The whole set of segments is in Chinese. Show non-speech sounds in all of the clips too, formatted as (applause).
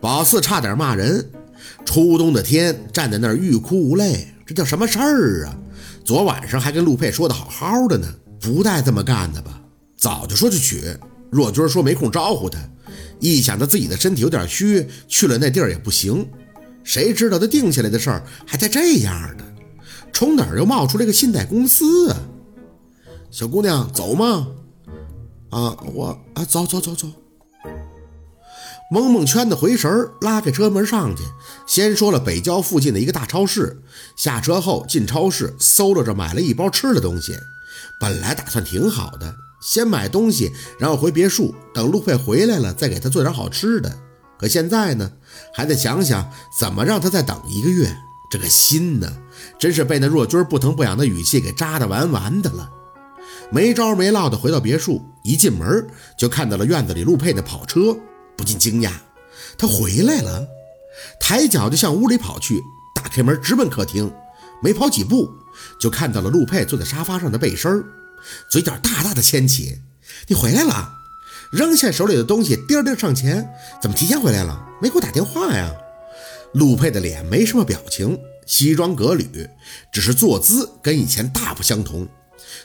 宝四差点骂人。初冬的天，站在那儿欲哭无泪，这叫什么事儿啊？昨晚上还跟陆佩说的好好的呢，不带这么干的吧？早就说去取，若军说没空招呼他，一想到自己的身体有点虚，去了那地儿也不行。谁知道他定下来的事儿还在这样的，从哪儿又冒出来个信贷公司啊？小姑娘，走吗？啊，我啊，走走走走。蒙蒙圈的回神儿拉开车门上去，先说了北郊附近的一个大超市。下车后进超市，搜罗着买了一包吃的东西。本来打算挺好的，先买东西，然后回别墅，等陆佩回来了再给他做点好吃的。可现在呢，还得想想怎么让他再等一个月。这个心呢，真是被那若君不疼不痒的语气给扎得完完的了。没招没落的回到别墅，一进门就看到了院子里陆佩的跑车。不禁惊讶，他回来了，抬脚就向屋里跑去，打开门直奔客厅。没跑几步，就看到了陆佩坐在沙发上的背身，嘴角大大的牵起。你回来了，扔下手里的东西，颠颠上前。怎么提前回来了？没给我打电话呀？陆佩的脸没什么表情，西装革履，只是坐姿跟以前大不相同。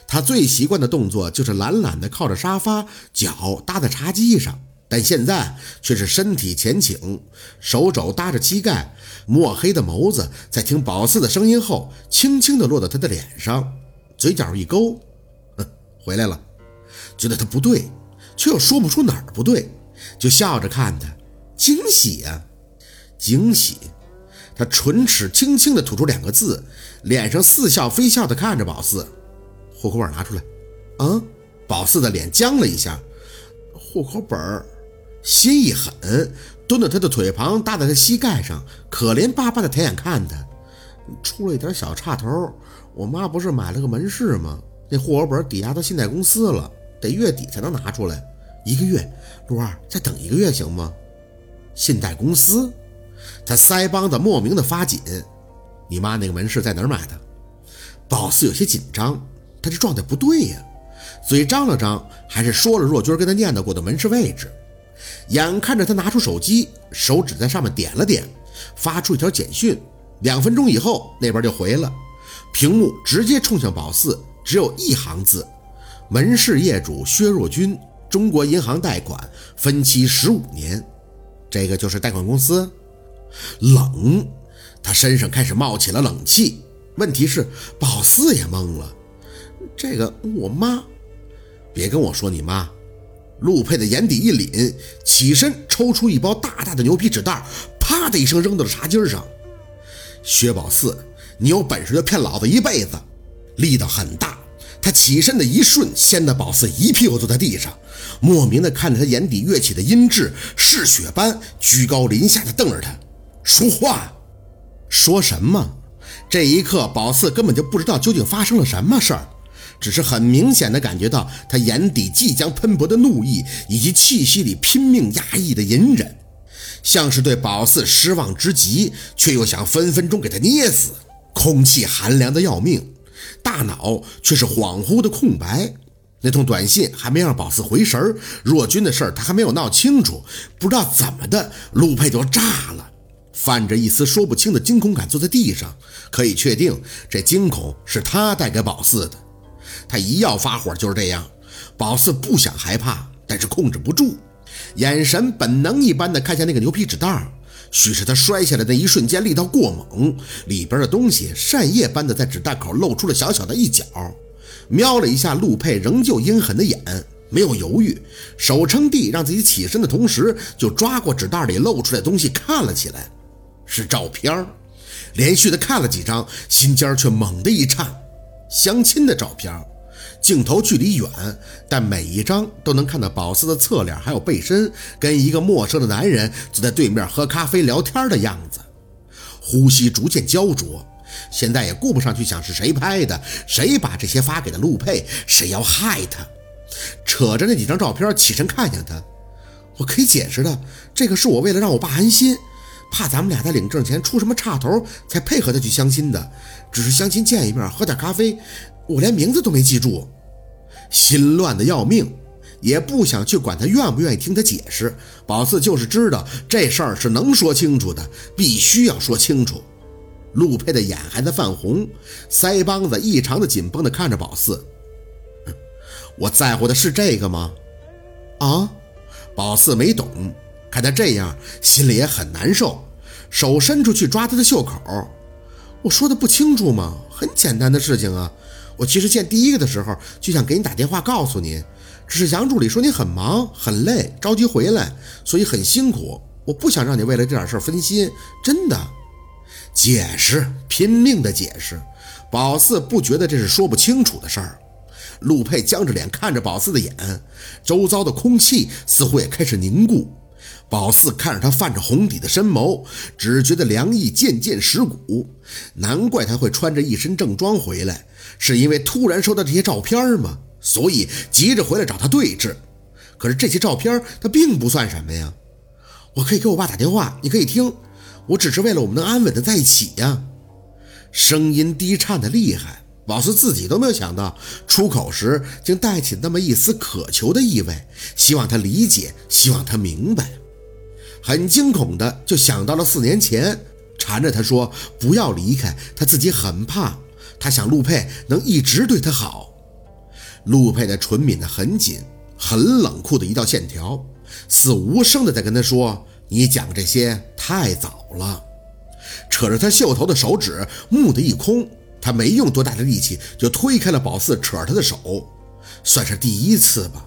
他最习惯的动作就是懒懒地靠着沙发，脚搭在茶几上。但现在却是身体前倾，手肘搭着膝盖，墨黑的眸子在听宝四的声音后，轻轻地落到他的脸上，嘴角一勾，哼，回来了。觉得他不对，却又说不出哪儿不对，就笑着看他，惊喜呀，惊喜。他唇齿轻轻地吐出两个字，脸上似笑非笑地看着宝四，户口本拿出来。啊，宝四的脸僵了一下，户口本儿。心一狠，蹲到他的腿旁，搭在他膝盖上，可怜巴巴的抬眼看他，出了一点小岔头。我妈不是买了个门市吗？那户口本抵押到信贷公司了，得月底才能拿出来。一个月，陆二再等一个月行吗？信贷公司，他腮帮子莫名的发紧。你妈那个门市在哪儿买的？宝四有些紧张，他这状态不对呀，嘴张了张，还是说了若军跟他念叨过的门市位置。眼看着他拿出手机，手指在上面点了点，发出一条简讯。两分钟以后，那边就回了，屏幕直接冲向宝四，只有一行字：门市业主薛若君，中国银行贷款，分期十五年。这个就是贷款公司。冷，他身上开始冒起了冷气。问题是，宝四也懵了。这个我妈，别跟我说你妈。陆佩的眼底一凛，起身抽出一包大大的牛皮纸袋，啪的一声扔到了茶几上。薛宝四，你有本事就骗老子一辈子！力道很大，他起身的一瞬，掀得宝四一屁股坐在地上，莫名的看着他眼底跃起的阴鸷，嗜血般居高临下的瞪着他，说话，说什么？这一刻，宝四根本就不知道究竟发生了什么事儿。只是很明显的感觉到他眼底即将喷薄的怒意，以及气息里拼命压抑的隐忍，像是对宝四失望之极，却又想分分钟给他捏死。空气寒凉的要命，大脑却是恍惚的空白。那通短信还没让宝四回神儿，若君的事儿他还没有闹清楚，不知道怎么的，陆佩就炸了，泛着一丝说不清的惊恐感，坐在地上。可以确定，这惊恐是他带给宝四的。他一要发火就是这样，宝四不想害怕，但是控制不住，眼神本能一般的看向那个牛皮纸袋儿，许是他摔下来的一瞬间力道过猛，里边的东西扇叶般的在纸袋口露出了小小的一角，瞄了一下陆佩仍旧阴狠的眼，没有犹豫，手撑地让自己起身的同时，就抓过纸袋里露出来的东西看了起来，是照片，连续的看了几张，心尖却猛地一颤，相亲的照片。镜头距离远，但每一张都能看到宝四的侧脸，还有背身，跟一个陌生的男人坐在对面喝咖啡聊天的样子。呼吸逐渐焦灼，现在也顾不上去想是谁拍的，谁把这些发给了陆佩，谁要害他。扯着那几张照片，起身看向他。我可以解释的，这个是我为了让我爸安心，怕咱们俩在领证前出什么岔头，才配合他去相亲的。只是相亲见一面，喝点咖啡，我连名字都没记住。心乱的要命，也不想去管他愿不愿意听他解释。宝四就是知道这事儿是能说清楚的，必须要说清楚。陆佩的眼还在泛红，腮帮子异常的紧绷的看着宝四。我在乎的是这个吗？啊？宝四没懂，看他这样，心里也很难受，手伸出去抓他的袖口。我说的不清楚吗？很简单的事情啊。我其实见第一个的时候就想给你打电话告诉你，只是杨助理说你很忙很累，着急回来，所以很辛苦。我不想让你为了这点事分心，真的。解释，拼命的解释。宝四不觉得这是说不清楚的事儿。陆佩僵着脸看着宝四的眼，周遭的空气似乎也开始凝固。宝四看着他泛着红底的深眸，只觉得凉意渐渐蚀骨。难怪他会穿着一身正装回来，是因为突然收到这些照片吗？所以急着回来找他对峙。可是这些照片他并不算什么呀。我可以给我爸打电话，你可以听。我只是为了我们能安稳的在一起呀。声音低颤的厉害。宝四自己都没有想到，出口时竟带起那么一丝渴求的意味，希望他理解，希望他明白。很惊恐的就想到了四年前，缠着他说不要离开，他自己很怕，他想陆佩能一直对他好。陆佩的唇抿得很紧，很冷酷的一道线条，似无声的在跟他说：“你讲这些太早了。”扯着他袖头的手指蓦地一空。他没用多大的力气就推开了宝四扯着他的手，算是第一次吧。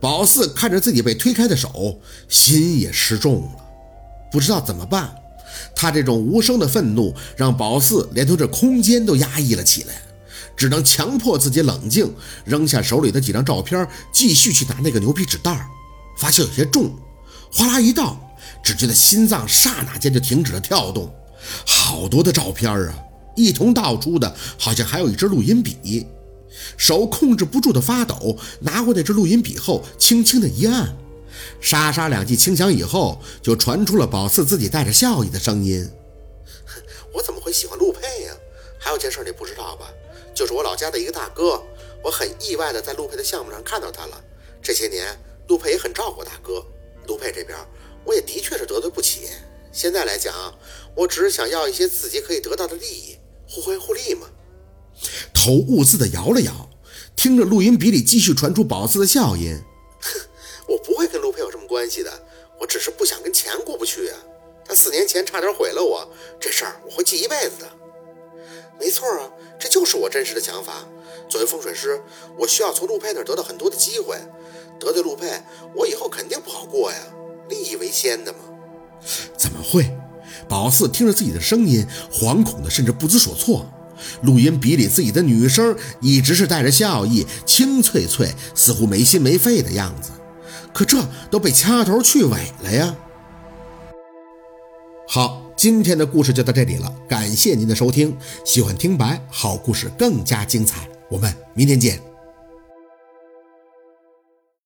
宝四看着自己被推开的手，心也失重了，不知道怎么办。他这种无声的愤怒让宝四连同这空间都压抑了起来，只能强迫自己冷静，扔下手里的几张照片，继续去拿那个牛皮纸袋。发现有些重，哗啦一倒，只觉得心脏刹那间就停止了跳动。好多的照片啊！一同倒出的，好像还有一支录音笔，手控制不住的发抖。拿过那支录音笔后，轻轻的一按，沙沙两记轻响以后，就传出了宝四自己带着笑意的声音：“ (laughs) 我怎么会喜欢陆佩呀？还有件事你不知道吧？就是我老家的一个大哥，我很意外的在陆佩的项目上看到他了。这些年，陆佩也很照顾大哥。陆佩这边，我也的确是得罪不起。现在来讲，我只是想要一些自己可以得到的利益。”互惠互利嘛。头兀自的摇了摇，听着录音笔里继续传出宝四的笑音。哼，(laughs) 我不会跟陆佩有什么关系的，我只是不想跟钱过不去啊。他四年前差点毁了我，这事儿我会记一辈子的。没错啊，这就是我真实的想法。作为风水师，我需要从陆佩那儿得到很多的机会。得罪陆佩，我以后肯定不好过呀。利益为先的嘛。怎么会？宝四听着自己的声音，惶恐的甚至不知所措。录音笔里自己的女声一直是带着笑意，清脆脆，似乎没心没肺的样子。可这都被掐头去尾了呀！好，今天的故事就到这里了，感谢您的收听。喜欢听白，好故事更加精彩，我们明天见。